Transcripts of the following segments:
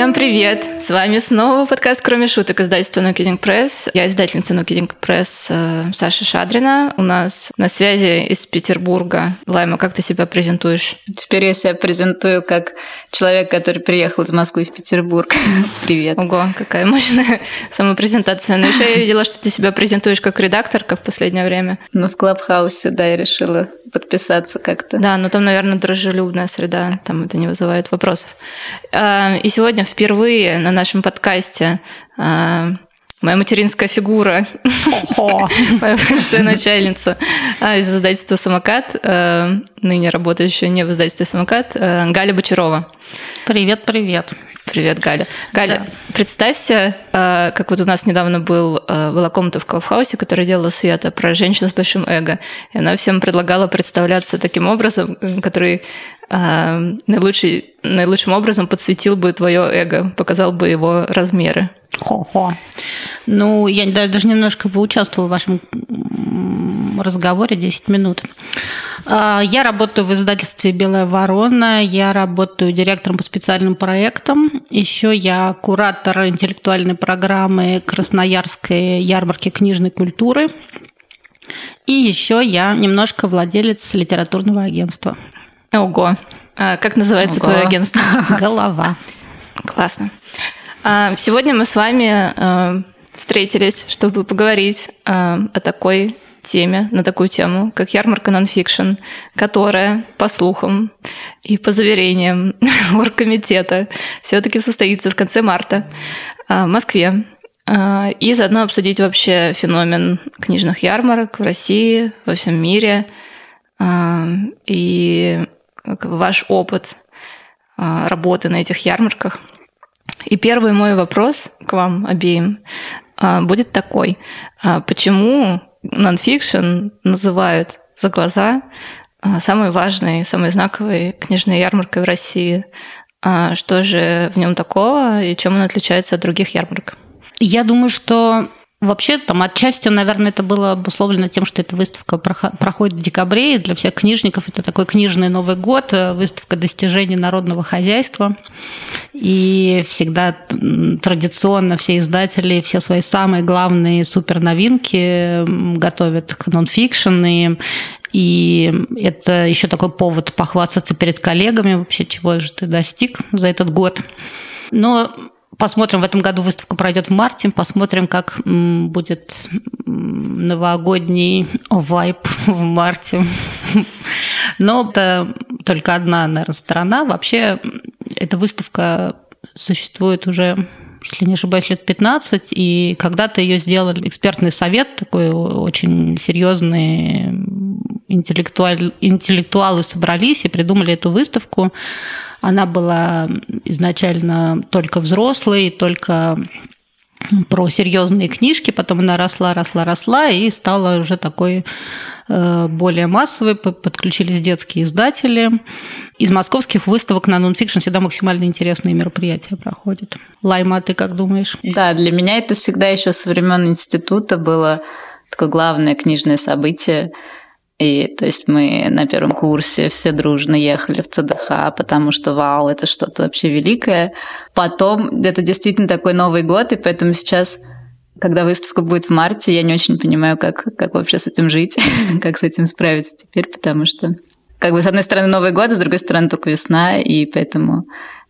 Всем привет! С вами снова подкаст «Кроме шуток» издательства No Kidding Press. Я издательница No Kidding Press э, Саша Шадрина. У нас на связи из Петербурга. Лайма, как ты себя презентуешь? Теперь я себя презентую как человек, который приехал из Москвы в Петербург. Привет. Ого, какая мощная самопрезентация. Но еще я видела, что ты себя презентуешь как редакторка в последнее время. Ну, в Клабхаусе, да, я решила подписаться как-то. Да, но там, наверное, дружелюбная среда, там это не вызывает вопросов. А, и сегодня впервые на нашем подкасте. А, моя материнская фигура, моя бывшая начальница. А, из издательства «Самокат», а, ныне работающая не в издательстве «Самокат», Галя Бочарова. Привет, привет. Галя. Галя, да. представься, как вот у нас недавно был, была комната в Клабхаусе, которая делала Света про женщину с большим эго. И она всем предлагала представляться таким образом, который наилучший, наилучшим образом подсветил бы твое эго, показал бы его размеры. Хо-хо. Ну, я даже немножко поучаствовала в вашем разговоре 10 минут. А, я работаю в издательстве «Белая ворона», я работаю директором по специальным проектам. Еще я куратор интеллектуальной программы Красноярской ярмарки книжной культуры. И еще я немножко владелец литературного агентства. Ого. А как называется Ого. твое агентство? Голова. Классно. А, сегодня мы с вами а, встретились, чтобы поговорить а, о такой теме, на такую тему, как ярмарка нонфикшн, которая, по слухам и по заверениям оргкомитета, все-таки состоится в конце марта в Москве. И заодно обсудить вообще феномен книжных ярмарок в России, во всем мире. И ваш опыт а, работы на этих ярмарках. И первый мой вопрос к вам обеим а, будет такой. А, почему нонфикшн называют за глаза самой важной, самой знаковой книжной ярмаркой в России? Что же в нем такого и чем он отличается от других ярмарок? Я думаю, что Вообще, там отчасти, наверное, это было обусловлено тем, что эта выставка проходит в декабре, и для всех книжников это такой книжный Новый год, э, выставка достижений народного хозяйства. И всегда традиционно все издатели все свои самые главные суперновинки готовят к нонфикшн, и и это еще такой повод похвастаться перед коллегами вообще, чего же ты достиг за этот год. Но Посмотрим, в этом году выставка пройдет в марте, посмотрим, как будет новогодний вайп в марте. Но это только одна, наверное, сторона. Вообще, эта выставка существует уже если не ошибаюсь, лет 15, и когда-то ее сделал экспертный совет, такой очень серьезный, интеллектуаль, интеллектуалы собрались и придумали эту выставку. Она была изначально только взрослой, только про серьезные книжки, потом она росла, росла, росла и стала уже такой э, более массовой, подключились детские издатели. Из московских выставок на нонфикшн всегда максимально интересные мероприятия проходят. Лайма, ты как думаешь? Да, для меня это всегда еще со времен института было такое главное книжное событие. И то есть мы на первом курсе все дружно ехали в ЦДХ, потому что вау, это что-то вообще великое. Потом это действительно такой Новый год, и поэтому сейчас когда выставка будет в марте, я не очень понимаю, как, как вообще с этим жить, как с этим справиться теперь, потому что, как бы, с одной стороны, Новый год, а с другой стороны, только весна, и поэтому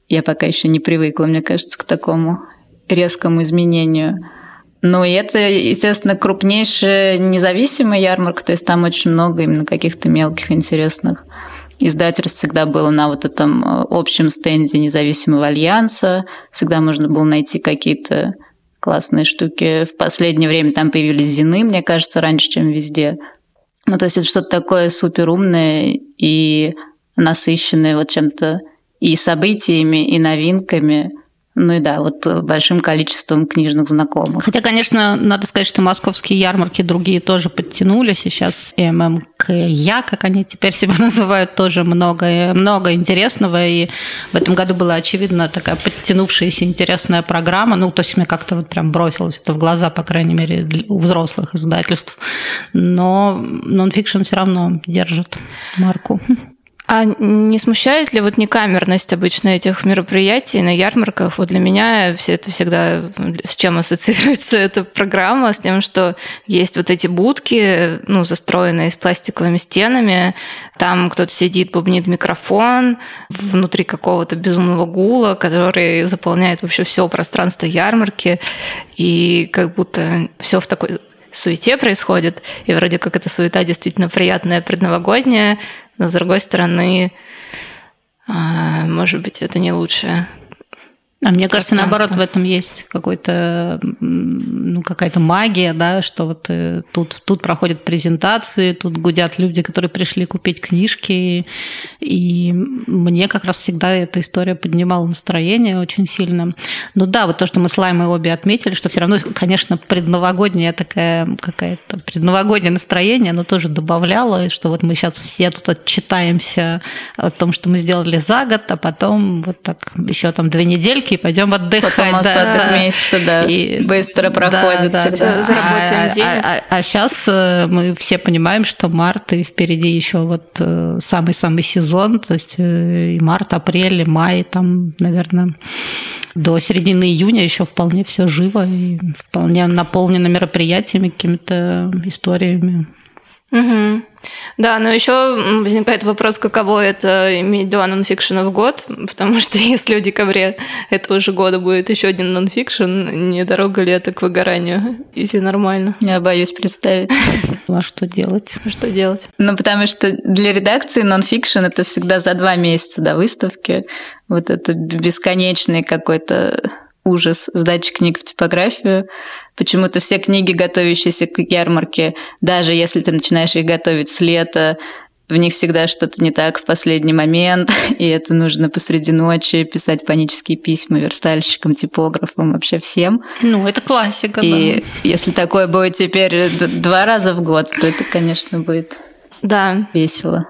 я пока еще не привыкла, мне кажется, к такому резкому изменению. Ну, и это, естественно, крупнейшая независимая ярмарка, то есть там очень много именно каких-то мелких интересных издательств всегда было на вот этом э, общем стенде независимого альянса, всегда можно было найти какие-то классные штуки. В последнее время там появились зины, мне кажется, раньше, чем везде. Ну, то есть это что-то такое супер умное и насыщенное вот чем-то и событиями, и новинками. Ну и да, вот большим количеством книжных знакомых. Хотя, конечно, надо сказать, что московские ярмарки другие тоже подтянулись. Сейчас ММКЯ, как они теперь себя называют, тоже много, много интересного. И в этом году была, очевидно, такая подтянувшаяся интересная программа. Ну, то есть мне как-то вот прям бросилось это в глаза, по крайней мере, у взрослых издательств. Но нонфикшн все равно держит марку. А не смущает ли вот некамерность обычно этих мероприятий на ярмарках? Вот для меня все это всегда с чем ассоциируется эта программа, с тем, что есть вот эти будки, ну, застроенные с пластиковыми стенами, там кто-то сидит, бубнит микрофон внутри какого-то безумного гула, который заполняет вообще все пространство ярмарки, и как будто все в такой суете происходит, и вроде как эта суета действительно приятная, предновогодняя, но с другой стороны, а, может быть, это не лучшее. А мне кажется, наоборот, в этом есть какой-то, ну, какая-то магия, да, что вот э, тут, тут проходят презентации, тут гудят люди, которые пришли купить книжки, и мне как раз всегда эта история поднимала настроение очень сильно. Ну да, вот то, что мы с Лаймой обе отметили, что все равно, конечно, предновогодняя такая какая-то предновогоднее настроение, оно тоже добавляло, что вот мы сейчас все тут отчитаемся о том, что мы сделали за год, а потом вот так еще там две недельки и пойдем отдыхать. Потом остаток да. месяца, да, и, быстро проходит. Да, да, да. Заработаем а, день. А, а, а сейчас э, мы все понимаем, что март и впереди еще вот э, самый-самый сезон, то есть э, и март, апрель, и май, там, наверное, до середины июня еще вполне все живо и вполне наполнено мероприятиями, какими-то историями. Угу. Да, но еще возникает вопрос, каково это иметь два нонфикшена в год, потому что если в декабре этого же года будет еще один нонфикшн, не дорога ли это к выгоранию? Если нормально. Я боюсь представить. А что делать? Что делать? Ну, потому что для редакции нонфикшн это всегда за два месяца до выставки. Вот это бесконечный какой-то ужас сдачи книг в типографию. Почему-то все книги, готовящиеся к ярмарке, даже если ты начинаешь их готовить с лета, в них всегда что-то не так в последний момент, и это нужно посреди ночи писать панические письма верстальщикам, типографам, вообще всем. Ну, это классика, И да. если такое будет теперь два раза в год, то это, конечно, будет да. весело.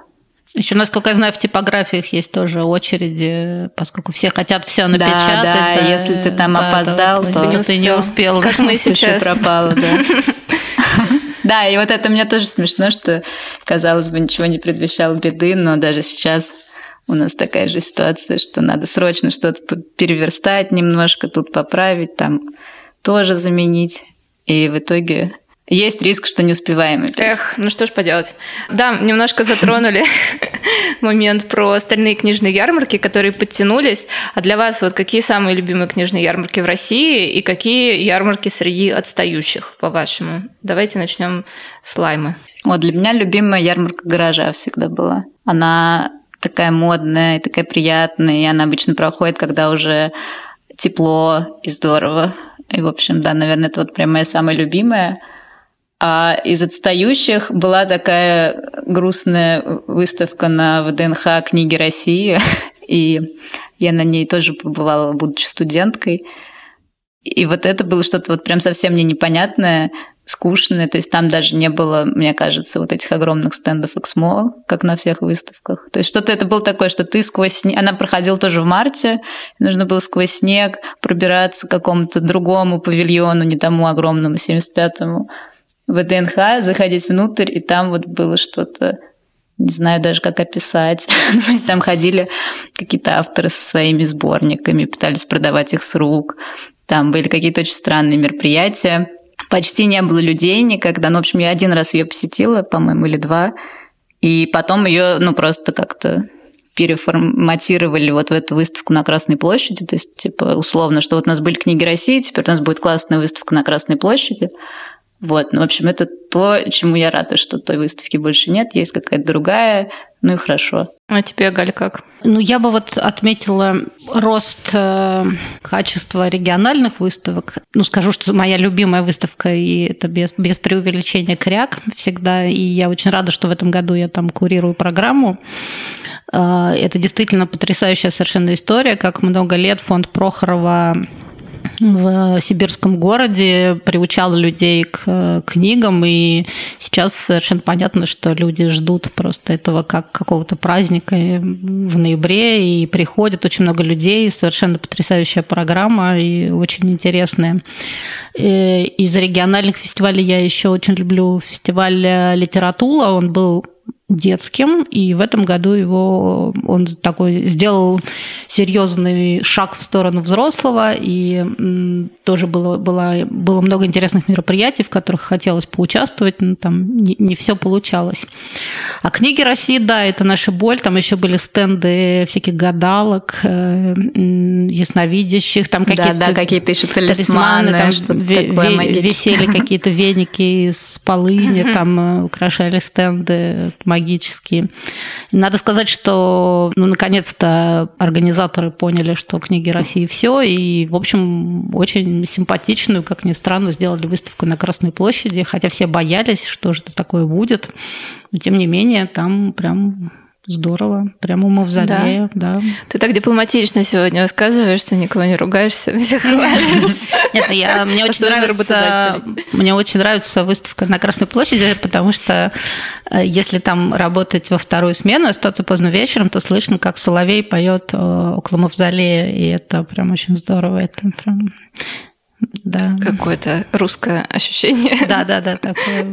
Еще, насколько я знаю, в типографиях есть тоже очереди, поскольку все хотят все напечатать. Да, да, да если ты там да, опоздал, то, то ты не успел. Как мы сейчас. пропало, да. Да, и вот это мне тоже смешно, что, казалось бы, ничего не предвещало беды, но даже сейчас у нас такая же ситуация, что надо срочно что-то переверстать немножко, тут поправить, там тоже заменить. И в итоге есть риск, что не успеваем опять. Эх, ну что ж поделать. Да, немножко затронули момент про остальные книжные ярмарки, которые подтянулись. А для вас вот какие самые любимые книжные ярмарки в России и какие ярмарки среди отстающих, по-вашему? Давайте начнем с Лаймы. Вот для меня любимая ярмарка гаража всегда была. Она такая модная и такая приятная, и она обычно проходит, когда уже тепло и здорово. И, в общем, да, наверное, это вот прям моя самая любимая. А из отстающих была такая грустная выставка на ВДНХ «Книги России», и я на ней тоже побывала, будучи студенткой. И вот это было что-то вот прям совсем мне непонятное, скучное. То есть там даже не было, мне кажется, вот этих огромных стендов Эксмо, как на всех выставках. То есть что-то это было такое, что ты сквозь снег... Она проходила тоже в марте, нужно было сквозь снег пробираться к какому-то другому павильону, не тому огромному, 75-му в ДНХ, заходить внутрь, и там вот было что-то не знаю даже, как описать. То есть там ходили какие-то авторы со своими сборниками, пытались продавать их с рук. Там были какие-то очень странные мероприятия. Почти не было людей никогда. Ну, в общем, я один раз ее посетила, по-моему, или два. И потом ее, ну, просто как-то переформатировали вот в эту выставку на Красной площади. То есть, типа, условно, что вот у нас были книги России, теперь у нас будет классная выставка на Красной площади. Вот, ну, в общем, это то, чему я рада, что той выставки больше нет, есть какая-то другая, ну и хорошо. А тебе, Галь, как? Ну, я бы вот отметила рост э, качества региональных выставок. Ну, скажу, что моя любимая выставка, и это без, без преувеличения кряк всегда, и я очень рада, что в этом году я там курирую программу. Э, это действительно потрясающая совершенно история, как много лет фонд Прохорова в сибирском городе, приучала людей к книгам, и сейчас совершенно понятно, что люди ждут просто этого как какого-то праздника в ноябре, и приходит очень много людей, совершенно потрясающая программа и очень интересная. И из региональных фестивалей я еще очень люблю фестиваль «Литератула», он был детским, и в этом году его он такой сделал серьезный шаг в сторону взрослого, и тоже было, было, было много интересных мероприятий, в которых хотелось поучаствовать, но там не, не все получалось. А книги России, да, это наша боль, там еще были стенды всяких гадалок, э, ясновидящих, там какие-то... Да, да, какие-то еще талисманы, там что-то такое Висели какие-то веники из полыни, там э, украшали стенды магические. Надо сказать, что ну, наконец-то организаторы поняли, что книги России все, и, в общем, очень симпатичную, как ни странно, сделали выставку на Красной площади, хотя все боялись, что же это такое будет. Но, тем не менее, там прям Здорово, прямо у мавзолея, да. да. Ты так дипломатично сегодня высказываешься, никого не ругаешься, все хвалишь. Нет, ну я, мне очень нравится, мне очень нравится выставка на Красной площади, потому что э, если там работать во вторую смену, остаться поздно вечером, то слышно, как Соловей поет э, около мавзолея, и это прям очень здорово, это прям да. Какое-то русское ощущение. Да, да, да, такое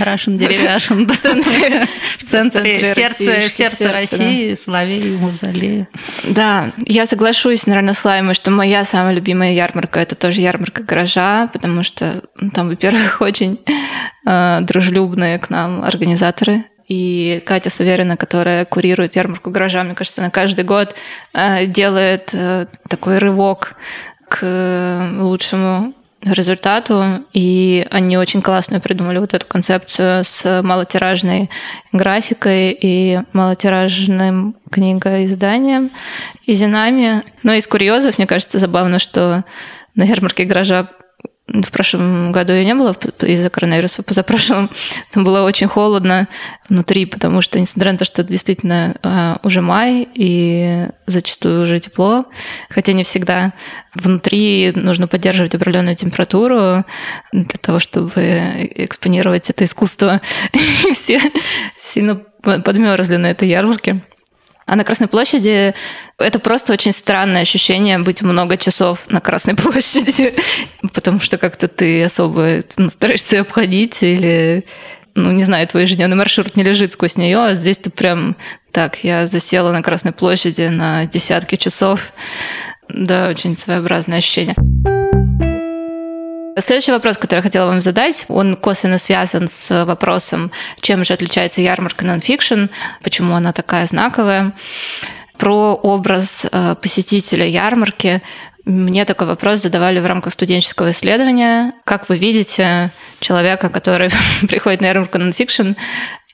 Russian деревяшин. В центре, в центре, сердце, в сердце России. Соловей и Мавзолея. Да, я соглашусь, наверное, с Лаймой, что моя самая любимая ярмарка – это тоже ярмарка гаража, потому что там, во-первых, очень э, дружелюбные к нам организаторы, и Катя Суверина, которая курирует ярмарку гаража, мне кажется, она каждый год э, делает э, такой рывок к лучшему результату, и они очень классно придумали вот эту концепцию с малотиражной графикой и малотиражным книгоизданием и зинами. Но из курьезов, мне кажется, забавно, что на ярмарке гаража в прошлом году я не было из-за коронавируса, позапрошлом там было очень холодно внутри, потому что, несмотря на то, что действительно а, уже май и зачастую уже тепло, хотя не всегда, внутри нужно поддерживать определенную температуру для того, чтобы экспонировать это искусство. И все сильно подмерзли на этой ярмарке. А на Красной площади это просто очень странное ощущение быть много часов на Красной площади, потому что как-то ты особо ну, стараешься обходить или ну, не знаю, твой ежедневный маршрут не лежит сквозь нее, а здесь ты прям так, я засела на Красной площади на десятки часов. Да, очень своеобразное ощущение. Следующий вопрос, который я хотела вам задать, он косвенно связан с вопросом, чем же отличается ярмарка нонфикшн, почему она такая знаковая. Про образ э, посетителя ярмарки мне такой вопрос задавали в рамках студенческого исследования. Как вы видите человека, который приходит на ярмарку нонфикшн,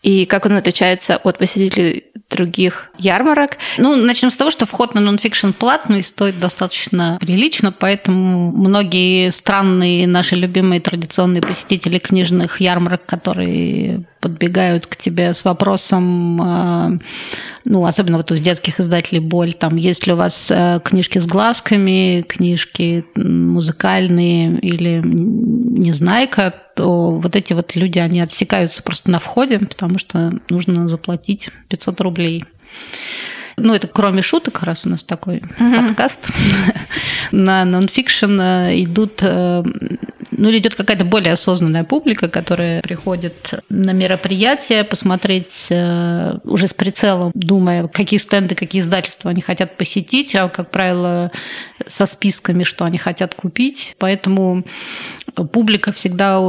и как он отличается от посетителей других ярмарок. Ну, начнем с того, что вход на нонфикшн платный, стоит достаточно прилично, поэтому многие странные наши любимые традиционные посетители книжных ярмарок, которые подбегают к тебе с вопросом, а, ну, особенно вот у детских издателей «Боль», там, есть ли у вас э, книжки с глазками, книжки музыкальные или «Незнайка», то вот эти вот люди, они отсекаются просто на входе, потому что нужно заплатить 500 рублей. Ну, это кроме шуток, раз у нас такой mm-hmm. подкаст, на нонфикшн э, идут, э, ну, идет какая-то более осознанная публика, которая приходит на мероприятие посмотреть э, уже с прицелом, думая, какие стенды, какие издательства они хотят посетить, а, как правило, со списками, что они хотят купить. Поэтому публика всегда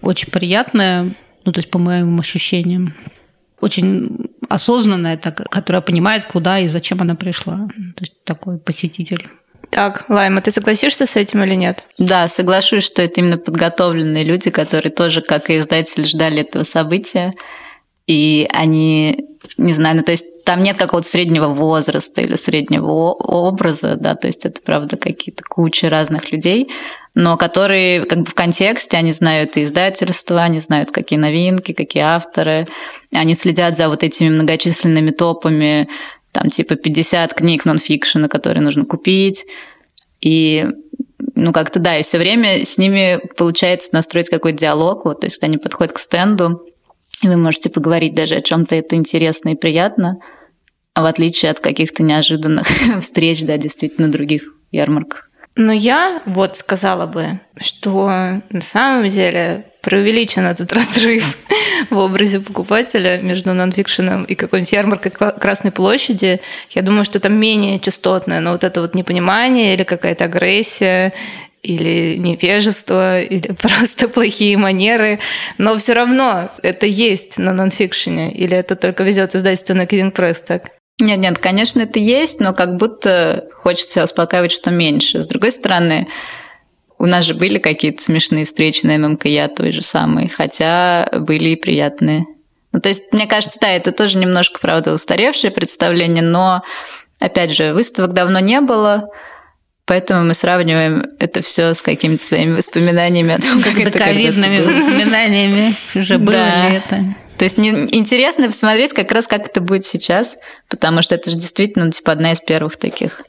очень приятная, ну, то есть по моим ощущениям очень осознанная, так, которая понимает, куда и зачем она пришла. То есть такой посетитель. Так, Лайма, ты согласишься с этим или нет? Да, соглашусь, что это именно подготовленные люди, которые тоже, как и издатель, ждали этого события. И они, не знаю, ну то есть там нет какого-то среднего возраста или среднего образа, да, то есть это, правда, какие-то куча разных людей, но которые как бы в контексте, они знают и издательства, они знают, какие новинки, какие авторы, они следят за вот этими многочисленными топами, там типа 50 книг нонфикшена, которые нужно купить, и ну, как-то, да, и все время с ними получается настроить какой-то диалог, вот, то есть они подходят к стенду, и вы можете поговорить даже о чем-то это интересно и приятно, а в отличие от каких-то неожиданных встреч, да, действительно, других ярмарках. Но я вот сказала бы, что на самом деле преувеличен этот разрыв в образе покупателя между нонфикшеном и какой-нибудь ярмаркой Красной площади. Я думаю, что там менее частотное, но вот это вот непонимание или какая-то агрессия или невежество, или просто плохие манеры, но все равно это есть на нонфикшене, или это только везет издательство на Кидинг Пресс, так? Нет, нет, конечно, это есть, но как будто хочется успокаивать, что меньше. С другой стороны, у нас же были какие-то смешные встречи на ММКЯ той же самой, хотя были и приятные. Ну, то есть, мне кажется, да, это тоже немножко, правда, устаревшее представление, но, опять же, выставок давно не было, Поэтому мы сравниваем это все с какими-то своими воспоминаниями о том, как это ковидными воспоминаниями уже было ли это. То есть интересно посмотреть как раз, как это будет сейчас, потому что это же действительно типа одна из первых таких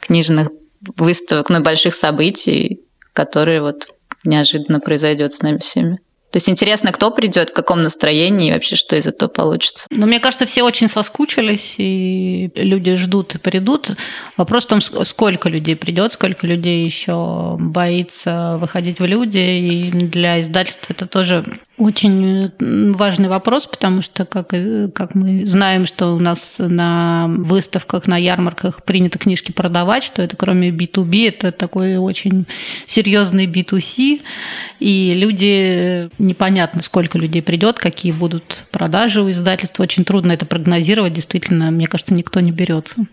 книжных выставок, ну, больших событий, которые вот неожиданно произойдет с нами всеми. То есть интересно, кто придет, в каком настроении и вообще что из этого получится. Но мне кажется, все очень соскучились, и люди ждут и придут. Вопрос в том, сколько людей придет, сколько людей еще боится выходить в люди. И для издательств это тоже очень важный вопрос, потому что, как, как мы знаем, что у нас на выставках, на ярмарках принято книжки продавать, что это кроме B2B, это такой очень серьезный B2C, и люди, непонятно, сколько людей придет, какие будут продажи у издательства, очень трудно это прогнозировать, действительно, мне кажется, никто не берется.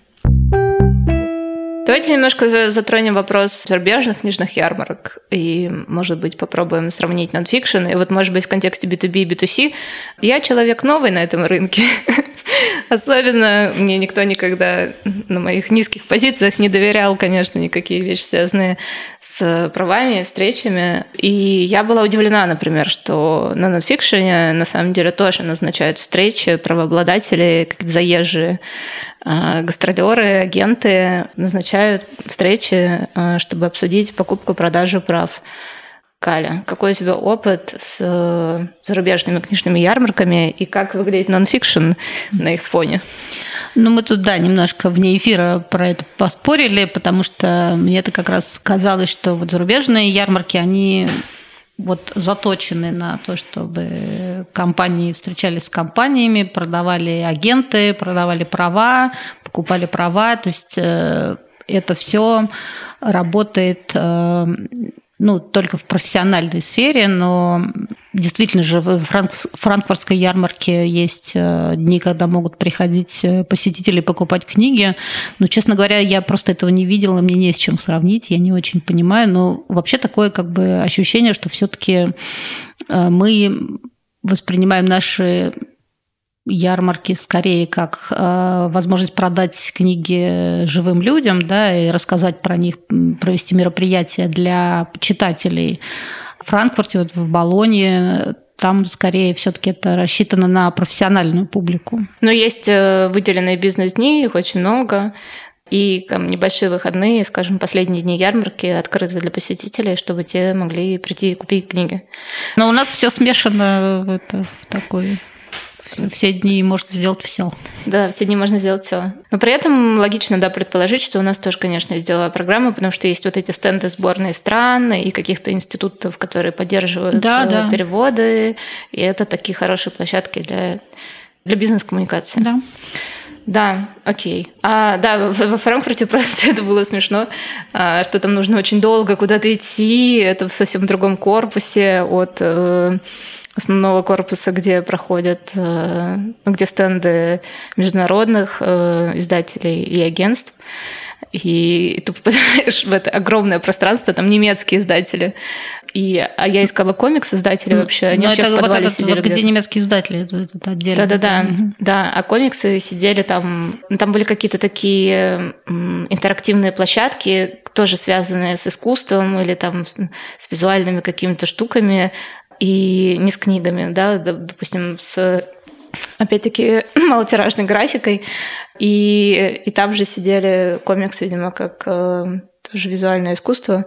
Давайте немножко затронем вопрос зарубежных книжных ярмарок и, может быть, попробуем сравнить нонфикшн. И вот, может быть, в контексте B2B и B2C. Я человек новый на этом рынке. Особенно мне никто никогда на моих низких позициях не доверял, конечно, никакие вещи, связанные с правами, встречами. И я была удивлена, например, что на нонфикшене на самом деле тоже назначают встречи правообладатели, какие-то заезжие гастролеры, агенты назначают встречи, а, чтобы обсудить покупку-продажу прав. Каля, какой у тебя опыт с э, зарубежными книжными ярмарками и как выглядит нонфикшн на их фоне? Ну, мы тут, да, немножко вне эфира про это поспорили, потому что мне это как раз казалось, что вот зарубежные ярмарки, они вот заточены на то, чтобы компании встречались с компаниями, продавали агенты, продавали права, покупали права. То есть э, это все работает э, ну, только в профессиональной сфере, но действительно же в франкфуртской ярмарке есть э, дни, когда могут приходить э, посетители покупать книги. Но, честно говоря, я просто этого не видела, мне не с чем сравнить, я не очень понимаю. Но вообще такое как бы ощущение, что все-таки э, мы воспринимаем наши ярмарки скорее как э, возможность продать книги живым людям, да, и рассказать про них, провести мероприятия для читателей. В Франкфурте, вот в Болоне там скорее все-таки это рассчитано на профессиональную публику. Но есть э, выделенные бизнес-дни, их очень много. И там, небольшие выходные, скажем, последние дни ярмарки открыты для посетителей, чтобы те могли прийти и купить книги. Но у нас все смешано в, это, в такой все дни можно сделать все. Да, все дни можно сделать все. Но при этом логично, да, предположить, что у нас тоже, конечно, есть деловая программа, потому что есть вот эти стенды сборной стран и каких-то институтов, которые поддерживают да, э, да. переводы, и это такие хорошие площадки для, для бизнес-коммуникации. Да. Да, окей. А, да, во Франкфурте просто это было смешно, а, что там нужно очень долго куда-то идти, это в совсем другом корпусе от э, основного корпуса, где проходят, э, ну, где стенды международных э, издателей и агентств. И ты попадаешь в это огромное пространство, там немецкие издатели. И, а я искала комикс издателей ну, вообще. Они вообще это в подвале вот этот, сидели. Вот где немецкие издатели, это, это отдельно. Да-да-да. Угу. Да, а комиксы сидели там... Ну, там были какие-то такие интерактивные площадки, тоже связанные с искусством или там с визуальными какими-то штуками и не с книгами, да, допустим, с опять-таки малотиражной графикой, и, и там же сидели комиксы, видимо, как э, тоже визуальное искусство,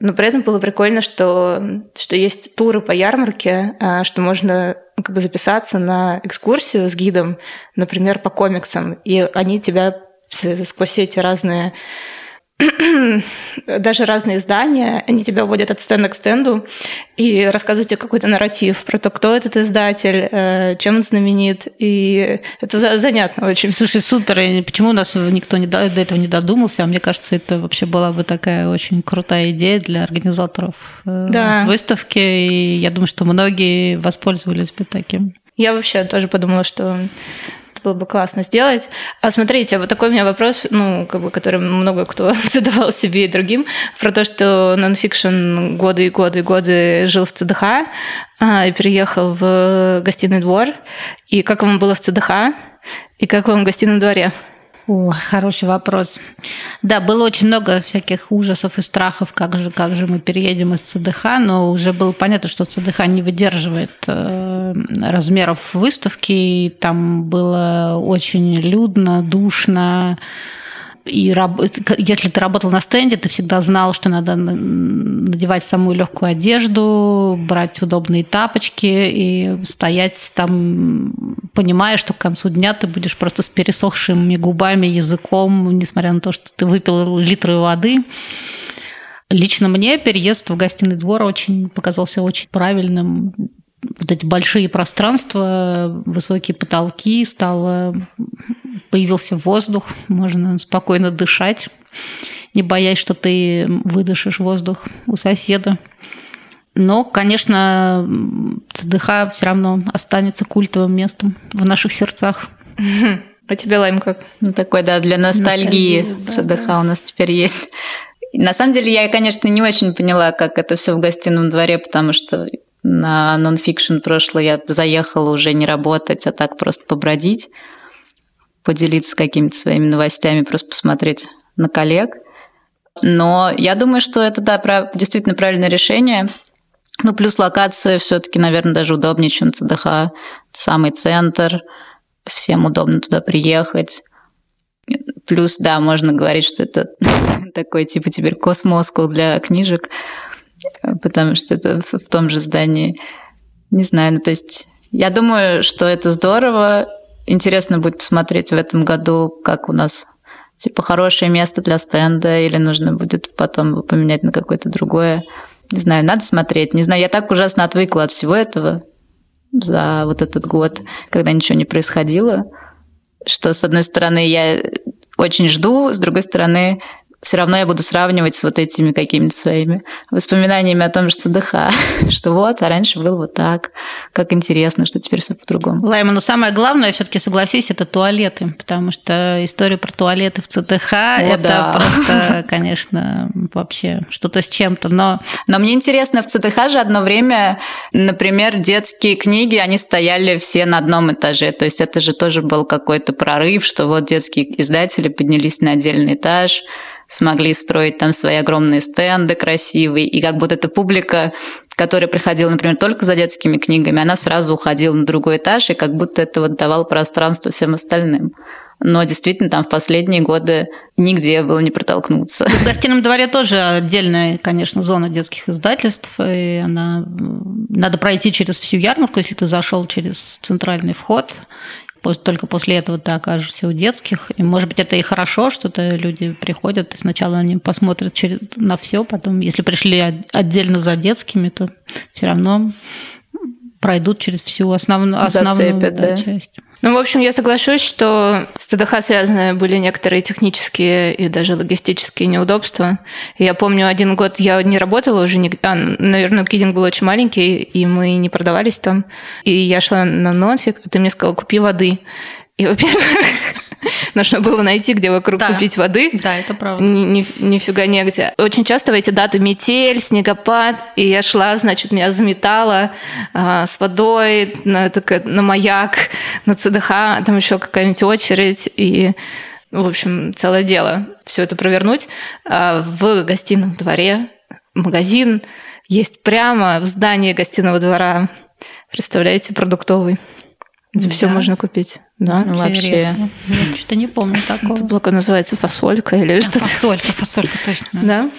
но при этом было прикольно, что, что есть туры по ярмарке, э, что можно ну, как бы записаться на экскурсию с гидом, например, по комиксам, и они тебя сквозь эти разные даже разные издания, они тебя вводят от стенда к стенду и рассказывают тебе какой-то нарратив про то, кто этот издатель, э, чем он знаменит. И это занятно очень. Слушай, супер. И почему у нас никто не до, до этого не додумался? А мне кажется, это вообще была бы такая очень крутая идея для организаторов э, да. выставки. И я думаю, что многие воспользовались бы таким. Я вообще тоже подумала, что было бы классно сделать. А смотрите, вот такой у меня вопрос, ну, как бы, который много кто задавал себе и другим, про то, что нонфикшн годы и годы и годы жил в ЦДХ а, и переехал в гостиный двор. И как вам было в ЦДХ? И как вам в гостином дворе? О, хороший вопрос. Да, было очень много всяких ужасов и страхов, как же, как же мы переедем из ЦДХ, но уже было понятно, что ЦДХ не выдерживает э, размеров выставки, и там было очень людно, душно, и если ты работал на стенде, ты всегда знал, что надо надевать самую легкую одежду, брать удобные тапочки и стоять там, понимая, что к концу дня ты будешь просто с пересохшими губами, языком, несмотря на то, что ты выпил литры воды. Лично мне переезд в гостиный двор очень показался очень правильным вот эти большие пространства, высокие потолки, стало появился воздух, можно спокойно дышать, не боясь, что ты выдышишь воздух у соседа. Но, конечно, ЦДХ все равно останется культовым местом в наших сердцах. А тебе, Лайм, как? Ну, такой, да, для ностальгии, ностальгии ЦДХ да. у нас теперь есть. На самом деле, я, конечно, не очень поняла, как это все в гостином дворе, потому что на нонфикшн прошлое я заехала уже не работать, а так просто побродить, поделиться какими-то своими новостями, просто посмотреть на коллег. Но я думаю, что это, да, действительно правильное решение. Ну, плюс локация все таки наверное, даже удобнее, чем ЦДХ. Самый центр, всем удобно туда приехать. Плюс, да, можно говорить, что это такой типа теперь космоскул для книжек потому что это в том же здании. Не знаю, ну то есть я думаю, что это здорово. Интересно будет посмотреть в этом году, как у нас типа хорошее место для стенда, или нужно будет потом поменять на какое-то другое. Не знаю, надо смотреть. Не знаю, я так ужасно отвыкла от всего этого за вот этот год, когда ничего не происходило, что, с одной стороны, я очень жду, с другой стороны, все равно я буду сравнивать с вот этими какими-то своими воспоминаниями о том же ЦДХ, что вот, а раньше было вот так, как интересно, что теперь все по-другому. Лайма, но самое главное, все-таки согласись, это туалеты, потому что история про туалеты в ЦДХ О, это да. просто, конечно, вообще что-то с чем-то. Но... но мне интересно, в ЦДХ же одно время, например, детские книги, они стояли все на одном этаже, то есть это же тоже был какой-то прорыв, что вот детские издатели поднялись на отдельный этаж, смогли строить там свои огромные стенды красивые, и как будто эта публика, которая приходила, например, только за детскими книгами, она сразу уходила на другой этаж, и как будто это вот давало пространство всем остальным. Но действительно, там в последние годы нигде было не протолкнуться. В гостином дворе тоже отдельная, конечно, зона детских издательств. И она... Надо пройти через всю ярмарку, если ты зашел через центральный вход только после этого ты окажешься у детских. И, может быть, это и хорошо, что-то люди приходят, и сначала они посмотрят через, на все, потом, если пришли отдельно за детскими, то все равно пройдут через всю основную, основную Зацепят, да, да. часть. Ну, в общем, я соглашусь, что с ТДХ связаны были некоторые технические и даже логистические неудобства. Я помню, один год я не работала уже, не... а, наверное, кидинг был очень маленький, и мы не продавались там. И я шла на нонфик, а ты мне сказал, купи воды. И, во-первых, нужно было найти, где вокруг да. купить воды. Да, это правда. Ни, ни, нифига негде. Очень часто в эти даты метель, снегопад, и я шла, значит, меня заметала а, с водой на, так, на маяк, на ЦДХ, там еще какая-нибудь очередь, и в общем, целое дело все это провернуть. А в гостином дворе магазин есть прямо в здании гостиного двора. Представляете, продуктовый. Где да. все можно купить. Да, ну, вообще. Я что-то не помню такого. Это блока называется фасолька или что-то. Фасолька, фасолька, точно. Да.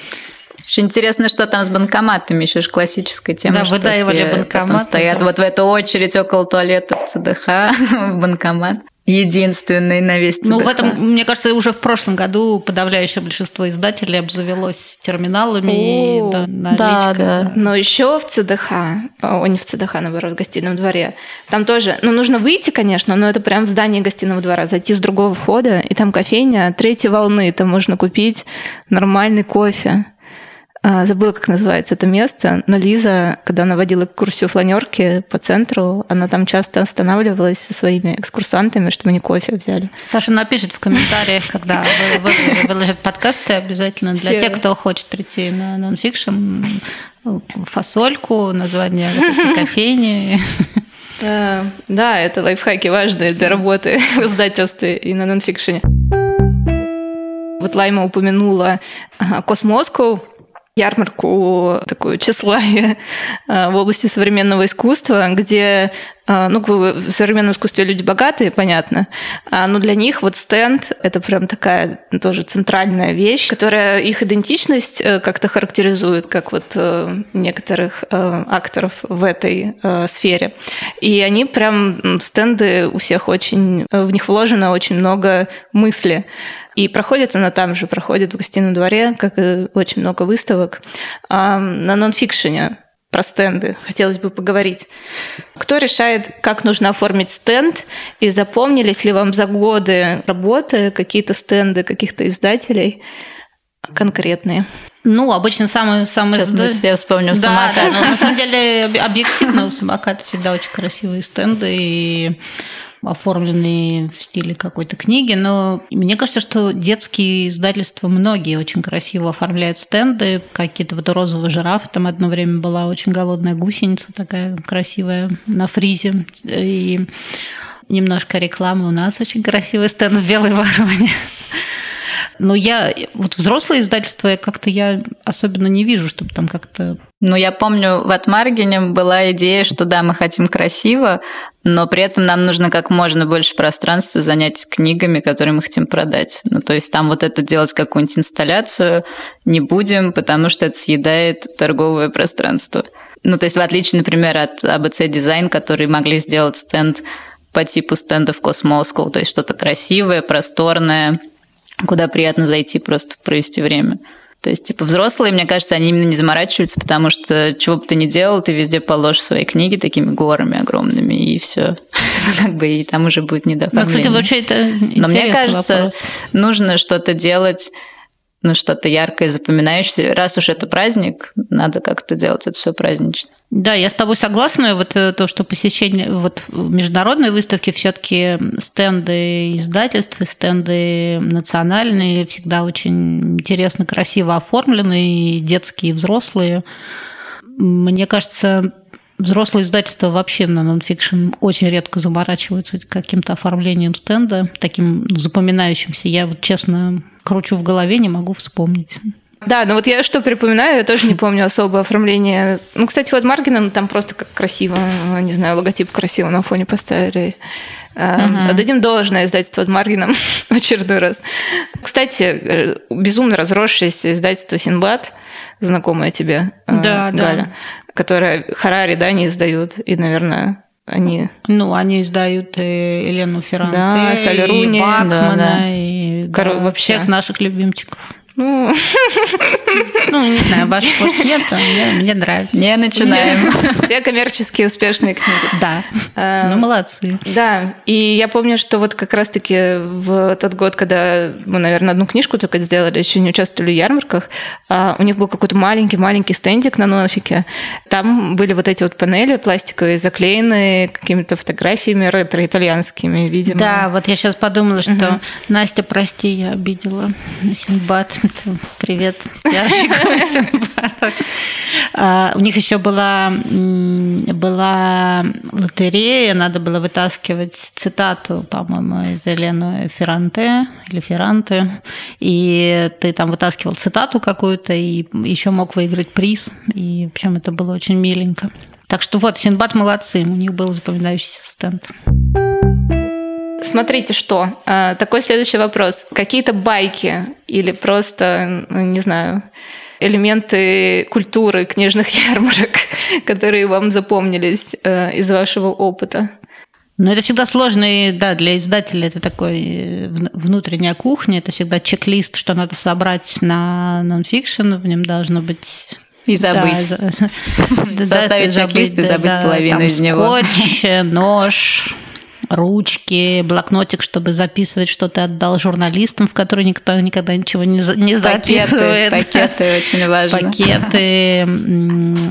Еще интересно, что там с банкоматами, еще же классическая тема. Да, выдаивали банкомат. стоят вот в эту очередь около туалета в ЦДХ, в банкомат. Единственный на весь ЦДХ. Ну, в этом, мне кажется, уже в прошлом году подавляющее большинство издателей обзавелось терминалами О, и да, да, да. Но еще в ЦДХ, о, не в ЦДХ, наоборот, в гостином дворе, там тоже, ну, нужно выйти, конечно, но это прям в здание гостиного двора, зайти с другого входа, и там кофейня третьей волны, там можно купить нормальный кофе. А, Забыла, как называется это место, но Лиза, когда она водила экскурсию фланерки по центру, она там часто останавливалась со своими экскурсантами, чтобы они кофе взяли. Саша напишет в комментариях, когда вы- вы- выложит подкасты обязательно для тех, кто хочет прийти на нонфикшн, фасольку, название кофейни. Да, да, это лайфхаки важные для работы в издательстве и на нонфикшене. Вот Лайма упомянула а, Космоску, ярмарку такую тщеславие а, в области современного искусства, где ну, как бы в современном искусстве люди богатые, понятно, а, но для них вот стенд — это прям такая тоже центральная вещь, которая их идентичность э, как-то характеризует, как вот э, некоторых э, акторов в этой сфере. И они прям, стенды у всех очень, в них вложено очень много мысли. И проходит она там же, проходит в гостином дворе, как и очень много выставок. А на нонфикшене про стенды хотелось бы поговорить. Кто решает, как нужно оформить стенд? И запомнились ли вам за годы работы какие-то стенды каких-то издателей конкретные? Ну, обычно самый... самый Сейчас мы все вспомним Да, самокат. да, но на самом деле об- объективно у самоката всегда очень красивые стенды и оформленные в стиле какой-то книги, но мне кажется, что детские издательства многие очень красиво оформляют стенды, какие-то вот розовые жирафы, там одно время была очень голодная гусеница такая красивая на фризе, и немножко рекламы. У нас очень красивый стенд в белой вороне. Но я, вот взрослые издательства, я как-то я особенно не вижу, чтобы там как-то... Ну, я помню, в Атмаргене была идея, что да, мы хотим красиво, но при этом нам нужно как можно больше пространства занять книгами, которые мы хотим продать. Ну, то есть там вот это делать какую-нибудь инсталляцию не будем, потому что это съедает торговое пространство. Ну, то есть в отличие, например, от ABC Design, которые могли сделать стенд по типу стендов Cosmoscow, то есть что-то красивое, просторное, куда приятно зайти просто провести время. То есть, типа, взрослые, мне кажется, они именно не заморачиваются, потому что чего бы ты ни делал, ты везде положишь свои книги такими горами огромными, и все. Как бы и там уже будет Ну, недооформление. кстати, вообще это Но мне кажется, нужно что-то делать, ну, что-то яркое, запоминающееся. Раз уж это праздник, надо как-то делать это все празднично. Да, я с тобой согласна. Вот э, то, что посещение вот международной выставки все-таки стенды издательств и стенды национальные всегда очень интересно, красиво оформлены, и детские, и взрослые. Мне кажется, взрослые издательства вообще на нонфикшн очень редко заморачиваются каким-то оформлением стенда, таким ну, запоминающимся. Я вот честно кручу в голове, не могу вспомнить. Да, ну вот я что припоминаю, я тоже не помню особо оформление. Ну, кстати, вот Маргина там просто как красиво, ну, не знаю, логотип красиво на фоне поставили. Uh-huh. Отдадим должное издательству от Маргина в очередной раз. Кстати, э, безумно разросшееся издательство Синбад, знакомое тебе, э, Да, да. Которое Харари, да, не издают, и, наверное, они... Ну, они издают и Елену Ферранте, Да, и Бакмана, да, да. и да, вообще. всех наших любимчиков. Ну, Ну, не знаю, ваших может нет, а мне, мне нравится. Не начинаем. все коммерчески успешные книги. Да, Э, ну молодцы. Да, и я помню, что вот как раз-таки в тот год, когда мы, наверное, одну книжку только сделали, еще не участвовали в ярмарках, а, у них был какой-то маленький-маленький стендик на нонфике. Там были вот эти вот панели пластиковые, заклеенные какими-то фотографиями ретро-итальянскими, видимо. Да, вот я сейчас подумала, что Настя, прости, я обидела Синбад. Привет. А, У них еще была, была лотерея, надо было вытаскивать цитату, по-моему, из Елены Ферранте или Ферранте, и ты там вытаскивал цитату какую-то и еще мог выиграть приз, и общем это было очень миленько. Так что вот, Синбад молодцы, у них был запоминающийся стенд. Смотрите, что. А, Такой следующий вопрос. Какие-то байки или просто, ну, не знаю, элементы культуры книжных ярмарок, которые вам запомнились э, из вашего опыта? Но это всегда сложно, да, для издателя это такой э, внутренняя кухня, это всегда чек-лист, что надо собрать на нонфикшн, в нем должно быть и забыть. Да, Составить чек-лист и забыть половину из него. Скотч, нож, ручки, блокнотик, чтобы записывать, что ты отдал журналистам, в которые никто никогда ничего не, не записывает. Пакеты, пакеты очень важно. Пакеты,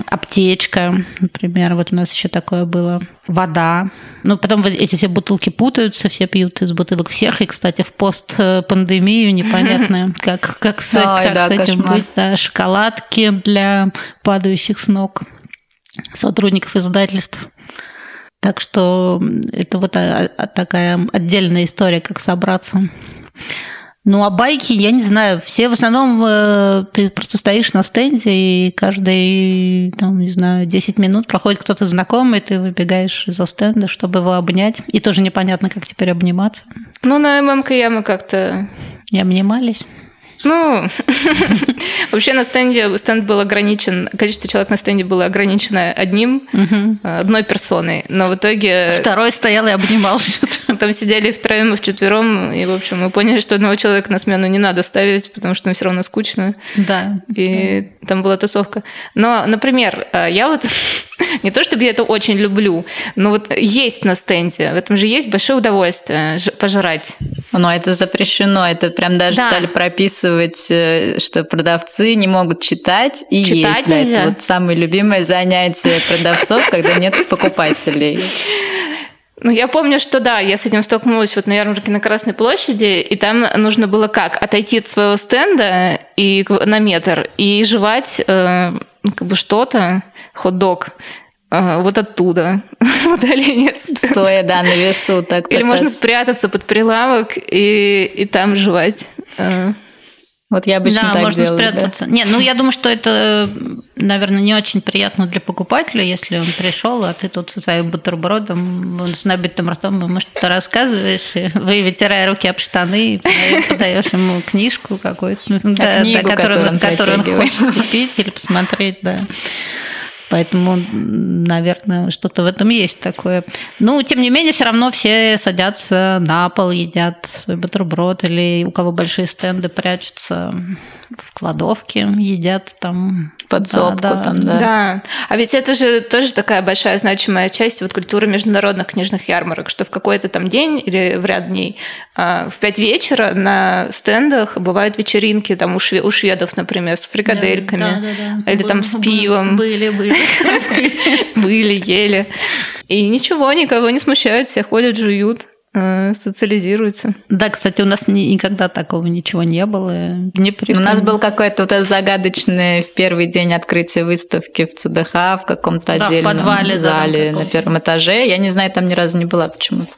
аптечка, например, вот у нас еще такое было. Вода. Ну, потом вот эти все бутылки путаются, все пьют из бутылок всех. И, кстати, в постпандемию непонятно, как, как с, как с этим быть. Да, шоколадки для падающих с ног сотрудников издательств. Так что это вот а, а, такая отдельная история, как собраться. Ну, а байки, я не знаю, все в основном э, ты просто стоишь на стенде, и каждые, там, не знаю, 10 минут проходит кто-то знакомый, ты выбегаешь из-за стенда, чтобы его обнять. И тоже непонятно, как теперь обниматься. Ну, на ММКЯ мы как-то... Не обнимались. Ну, вообще на стенде стенд был ограничен, количество человек на стенде было ограничено одним, одной персоной, но в итоге... Второй стоял и обнимался. Там сидели втроем и вчетвером, и, в общем, мы поняли, что одного человека на смену не надо ставить, потому что все равно скучно. Да. И там была тусовка. Но, например, э, я вот не то чтобы я это очень люблю, но вот есть на стенде, в этом же есть большое удовольствие пожрать. Но это запрещено, это прям даже да. стали прописывать, э, что продавцы не могут читать и читать есть. Нельзя. Да, это вот самое любимое занятие продавцов, когда нет покупателей. Ну, я помню, что да, я с этим столкнулась вот на ярмарке на Красной площади, и там нужно было как? Отойти от своего стенда и, на метр и жевать э, как бы что-то, хот-дог, вот оттуда, вдали нет. Стоя, да, на весу. Так Или можно спрятаться под прилавок и, и там жевать. Э. Вот я обычно да, так можно делаю, спрятаться. Да. Нет, ну я думаю, что это, наверное, не очень приятно для покупателя, если он пришел, а ты тут со своим бутербродом, с набитым ртом ему что-то рассказываешь, вы, вытирая руки об штаны, подаешь ему книжку какую-то, да, книгу, да, которую, он, которую он хочет купить или посмотреть, да. Поэтому, наверное, что-то в этом есть такое. Ну, тем не менее, все равно все садятся на пол, едят свой бутерброд, или у кого большие стенды прячутся в кладовке, едят там подсобку да, да. там, да. Да. А ведь это же тоже такая большая значимая часть вот культуры международных книжных ярмарок, что в какой-то там день или в ряд дней а, в пять вечера на стендах бывают вечеринки там у, шве- у шведов, например, с фрикадельками. Да, да, да. Или там с пивом. Были, были. Были, ели. И ничего, никого не смущают, все ходят, жуют социализируются. Да, кстати, у нас никогда такого ничего не было. Не у нас был какой-то вот этот загадочный в первый день открытия выставки в ЦДХ в каком-то да, отдельном в подвале, зале да, на первом этаже. Я не знаю, там ни разу не была почему-то.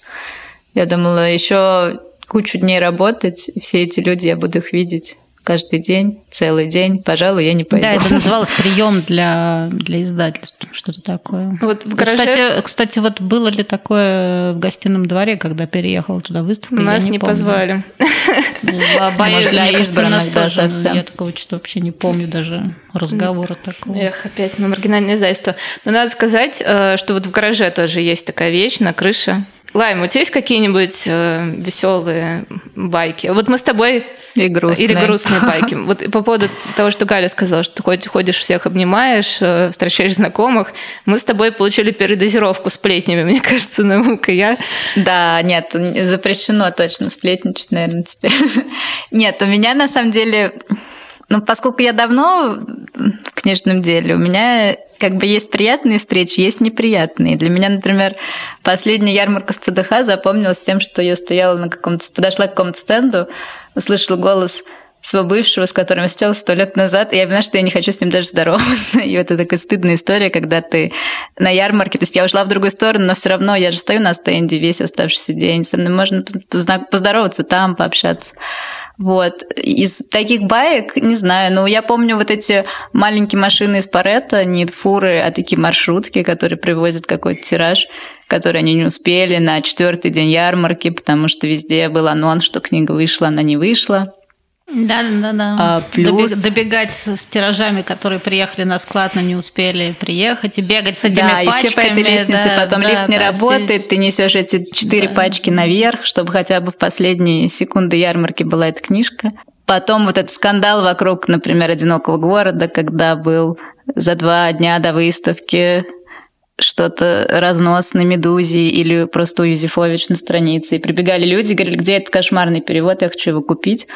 Я думала, еще кучу дней работать, и все эти люди, я буду их видеть каждый день, целый день, пожалуй, я не пойду. Да, это называлось прием для, для издательств, что-то такое. Вот в гараже... кстати, кстати, вот было ли такое в гостином дворе, когда переехала туда выставка? Нас не, не позвали. Боюсь, для избранных, да, совсем. Я такого что вообще не помню даже разговора такого. Эх, опять мы маргинальное издательство. Но надо сказать, э, что вот в гараже тоже есть такая вещь на крыше, Лайм, у тебя есть какие-нибудь э, веселые байки? Вот мы с тобой... И грустные. Или грустные байки. Вот по поводу того, что Галя сказала, что ты ходишь всех обнимаешь, э, встречаешь знакомых. Мы с тобой получили передозировку сплетнями, мне кажется, наука. Я... Да, нет, запрещено точно сплетничать, наверное, теперь. Нет, у меня на самом деле... Ну, поскольку я давно в книжном деле, у меня как бы есть приятные встречи, есть неприятные. Для меня, например, последняя ярмарка в ЦДХ запомнилась тем, что я стояла на каком-то, подошла к какому-то стенду, услышала голос своего бывшего, с которым я встречалась сто лет назад, и я поняла, что я не хочу с ним даже здороваться. И вот это такая стыдная история, когда ты на ярмарке, то есть я ушла в другую сторону, но все равно я же стою на стенде весь оставшийся день, со мной можно поздороваться там, пообщаться. Вот. Из таких баек, не знаю, но я помню вот эти маленькие машины из Паретта, не фуры, а такие маршрутки, которые привозят какой-то тираж, который они не успели на четвертый день ярмарки, потому что везде был анонс, что книга вышла, она не вышла. Да, да, да. А, плюс... Добегать с тиражами, которые приехали на склад, но не успели приехать, и бегать с этими да, пачками. и все по этой лестнице, да, потом да, лифт не да, работает, все... ты несешь эти четыре да. пачки наверх, чтобы хотя бы в последние секунды ярмарки была эта книжка. Потом вот этот скандал вокруг, например, «Одинокого города», когда был за два дня до выставки что-то разнос на «Медузе» или просто у Юзефович на странице. И прибегали люди и говорили, где этот кошмарный перевод, я хочу его купить.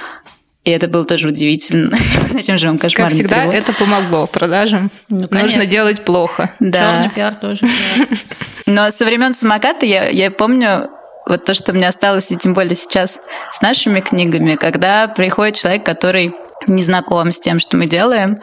И это было тоже удивительно. Зачем же вам кошмарный Как всегда, перевод? это помогло продажам. Ну, Нужно делать плохо. Да. Черный пиар тоже. Но со времен самоката я, я помню вот то, что мне осталось, и тем более сейчас с нашими книгами, когда приходит человек, который не знаком с тем, что мы делаем,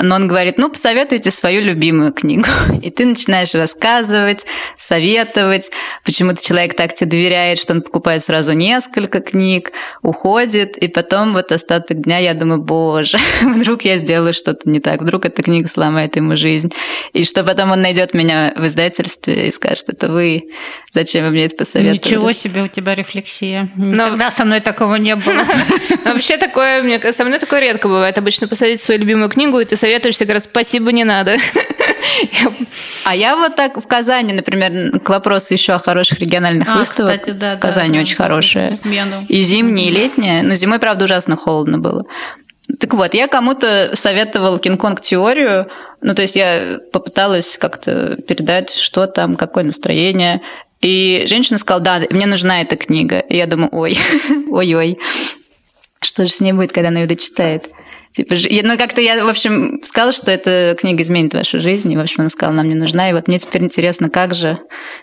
но он говорит, ну, посоветуйте свою любимую книгу. И ты начинаешь рассказывать, советовать, почему-то человек так тебе доверяет, что он покупает сразу несколько книг, уходит, и потом вот остаток дня я думаю, боже, вдруг я сделаю что-то не так, вдруг эта книга сломает ему жизнь. И что потом он найдет меня в издательстве и скажет, это вы, зачем вы мне это посоветовали? Ничего себе у тебя рефлексия. Никогда Но... со мной такого не было. Вообще такое, мне со мной такое редко бывает. Обычно посадить свою любимую книгу, и ты советуешься, говорят, спасибо, не надо. А я вот так в Казани, например, к вопросу еще о хороших региональных а, выставок. Кстати, да, в Казани да, очень да, хорошая. И зимняя, и летняя. Но зимой, правда, ужасно холодно было. Так вот, я кому-то советовал Кинг-Конг теорию, ну, то есть я попыталась как-то передать, что там, какое настроение. И женщина сказала, да, мне нужна эта книга. И я думаю, ой, ой-ой, что же с ней будет, когда она ее дочитает? Типа, ну, как-то я, в общем, сказала, что эта книга изменит вашу жизнь, и, в общем, она сказала, нам не нужна, и вот мне теперь интересно, как же,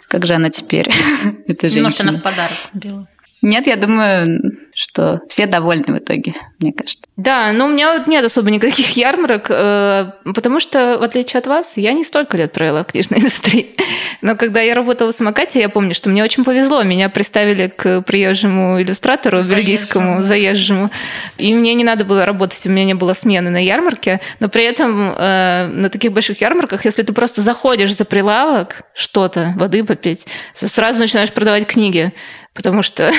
как же она теперь, эта женщина. Может, она в подарок купила. Нет, я думаю, что все довольны в итоге, мне кажется. Да, но у меня вот нет особо никаких ярмарок, э, потому что, в отличие от вас, я не столько лет провела в книжной индустрии. Но когда я работала в самокате, я помню, что мне очень повезло. Меня представили к приезжему иллюстратору, заезжему. бельгийскому, заезжему. И мне не надо было работать, у меня не было смены на ярмарке. Но при этом э, на таких больших ярмарках, если ты просто заходишь за прилавок, что-то, воды попить, сразу начинаешь продавать книги потому что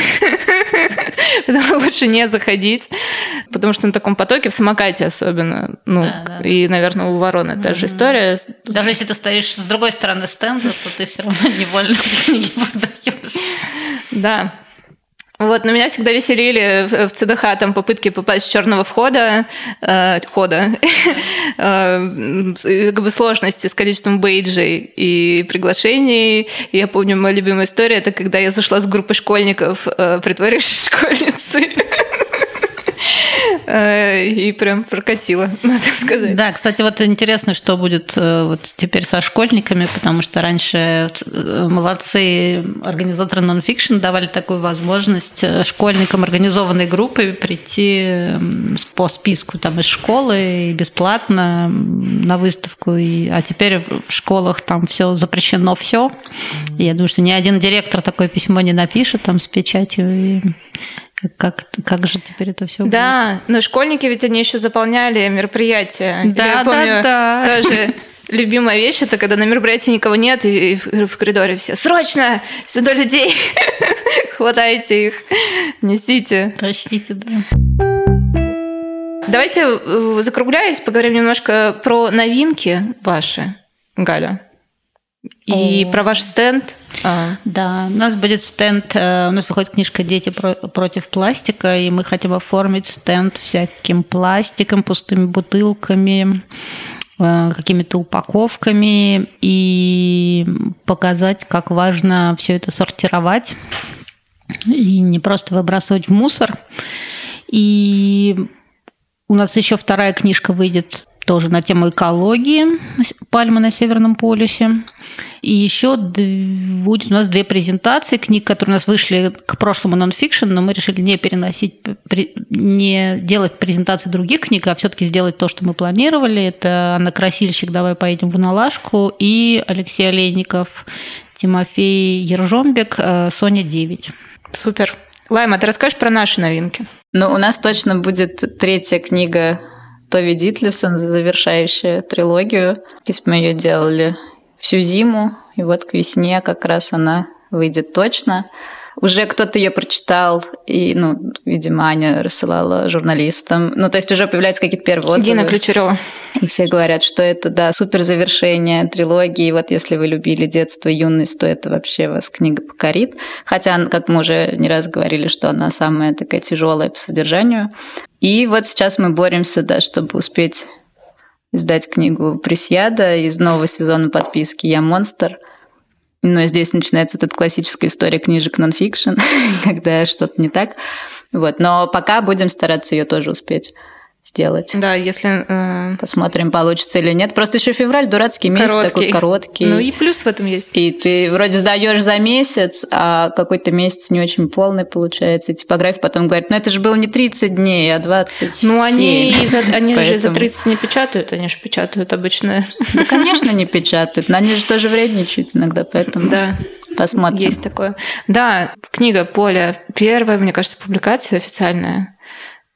лучше не заходить, потому что на таком потоке, в самокате особенно, ну, да, да. и, наверное, у ворона та же история. Даже если ты стоишь с другой стороны стенда, то ты все равно невольно продаешь. Да. Вот, но меня всегда веселили в ЦДХ там попытки попасть с черного входа, э, хода, э, как бы сложности с количеством бейджей и приглашений. И я помню, моя любимая история, это когда я зашла с группой школьников, э, притворившись школьницей. Э, и прям прокатило, надо сказать. Да, кстати, вот интересно, что будет э, вот теперь со школьниками, потому что раньше э, молодцы организаторы нонфикшн давали такую возможность школьникам организованной группы прийти по списку там из школы и бесплатно на выставку. И, а теперь в школах там все запрещено все. я думаю, что ни один директор такое письмо не напишет там с печатью. И как, как же теперь это все Да, будет? но школьники ведь они еще заполняли мероприятия. Да, Я помню, да, да. тоже любимая вещь это когда на мероприятии никого нет и в коридоре все срочно сюда людей хватайте их несите тащите да давайте э, закругляясь поговорим немножко про новинки ваши Галя и О. про ваш стенд. А. Да, у нас будет стенд, э, у нас выходит книжка «Дети против пластика», и мы хотим оформить стенд всяким пластиком, пустыми бутылками, э, какими-то упаковками и показать, как важно все это сортировать и не просто выбрасывать в мусор. И у нас еще вторая книжка выйдет тоже на тему экологии пальмы на Северном полюсе. И еще будет у нас две презентации книг, которые у нас вышли к прошлому нонфикшн, но мы решили не переносить, не делать презентации других книг, а все-таки сделать то, что мы планировали. Это Анна Красильщик «Давай поедем в Налашку» и Алексей Олейников, Тимофей Ержомбек э, «Соня 9». Супер. Лайма, ты расскажешь про наши новинки? Ну, у нас точно будет третья книга Тови Дитлевсон, завершающая трилогию. То есть мы ее делали всю зиму, и вот к весне как раз она выйдет точно. уже кто-то ее прочитал, и, ну, видимо, Аня рассылала журналистам. Ну, то есть уже появляются какие-то первые отзывы. Дина Ключерева. И все говорят, что это, да, супер завершение трилогии. Вот если вы любили детство, юность, то это вообще вас книга покорит. Хотя, как мы уже не раз говорили, что она самая такая тяжелая по содержанию. И вот сейчас мы боремся, да, чтобы успеть издать книгу Пресьяда из нового сезона подписки «Я монстр». Но здесь начинается эта классическая история книжек нонфикшн, когда что-то не так. Вот. Но пока будем стараться ее тоже успеть сделать. Да, если... Э... Посмотрим, получится или нет. Просто еще февраль дурацкий месяц, короткий. такой короткий. Ну и плюс в этом есть. И ты вроде сдаешь за месяц, а какой-то месяц не очень полный получается. И типография потом говорит, ну это же было не 30 дней, а 20. Ну они, за, они Поэтому... же за 30 не печатают, они же печатают обычно. Да, конечно, не печатают, но они же тоже вредничают иногда, поэтому... Да. Посмотрим. Есть такое. Да, книга Поля первая, мне кажется, публикация официальная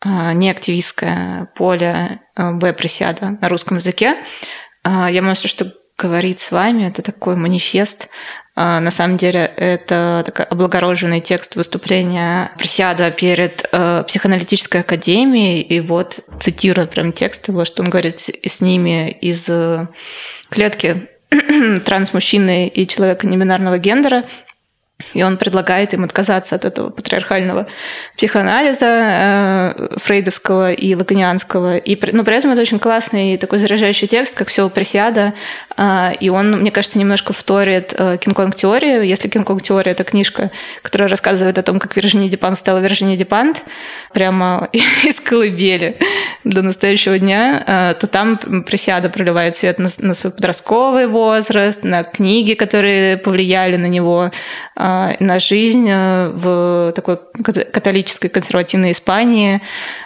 неактивистское поле а, Б. Присяда на русском языке. А, я монстр, что говорить с вами, это такой манифест. На самом деле это такой облагороженный текст выступления Присяда перед психоаналитической академией. И вот цитирую прям текст его, что он говорит с ними из клетки трансмужчины и человека небинарного гендера, и он предлагает им отказаться от этого патриархального психоанализа э, фрейдовского и лаганианского. И, ну, при этом это очень классный такой заряжающий текст, как все у Пресиада. Э, и он, мне кажется, немножко вторит э, Кинг-Конг-теорию. Если Кинг-Конг-теория – это книжка, которая рассказывает о том, как Виржиния Депант стала Виржиния Депант, прямо из колыбели до настоящего дня, э, то там Пресиада проливает свет на, на свой подростковый возраст, на книги, которые повлияли на него, э, а, на жизнь э, в такой католической консервативной Испании.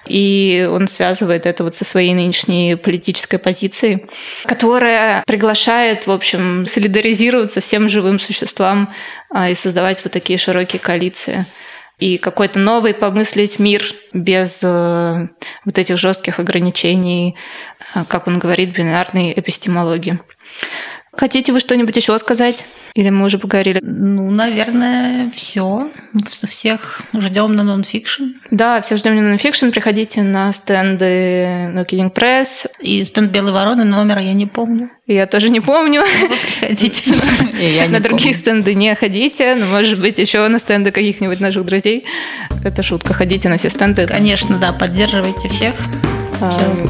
И он связывает это вот со своей нынешней политической позицией, которая приглашает, в общем, солидаризироваться всем живым существам а, и создавать вот такие широкие коалиции и какой-то новый помыслить мир без э, вот этих жестких ограничений, э, как он говорит, бинарной эпистемологии. Хотите вы что-нибудь еще сказать? Или мы уже поговорили? Ну, наверное, все. Всех ждем на нонфикшн. Да, всех ждем на нонфикшн. Приходите на стенды на Killing Press. И стенд Белой вороны номера я не помню. Я тоже не помню. Вы приходите. На другие стенды не ходите. Но, может быть, еще на стенды каких-нибудь наших друзей. Это шутка. Ходите на все стенды. Конечно, да. Поддерживайте всех.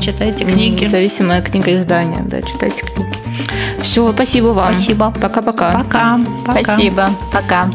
Читайте книги. Независимое книгоиздание, да, читайте книги. Все, спасибо вам. Спасибо. Пока-пока. Пока. Спасибо. Пока.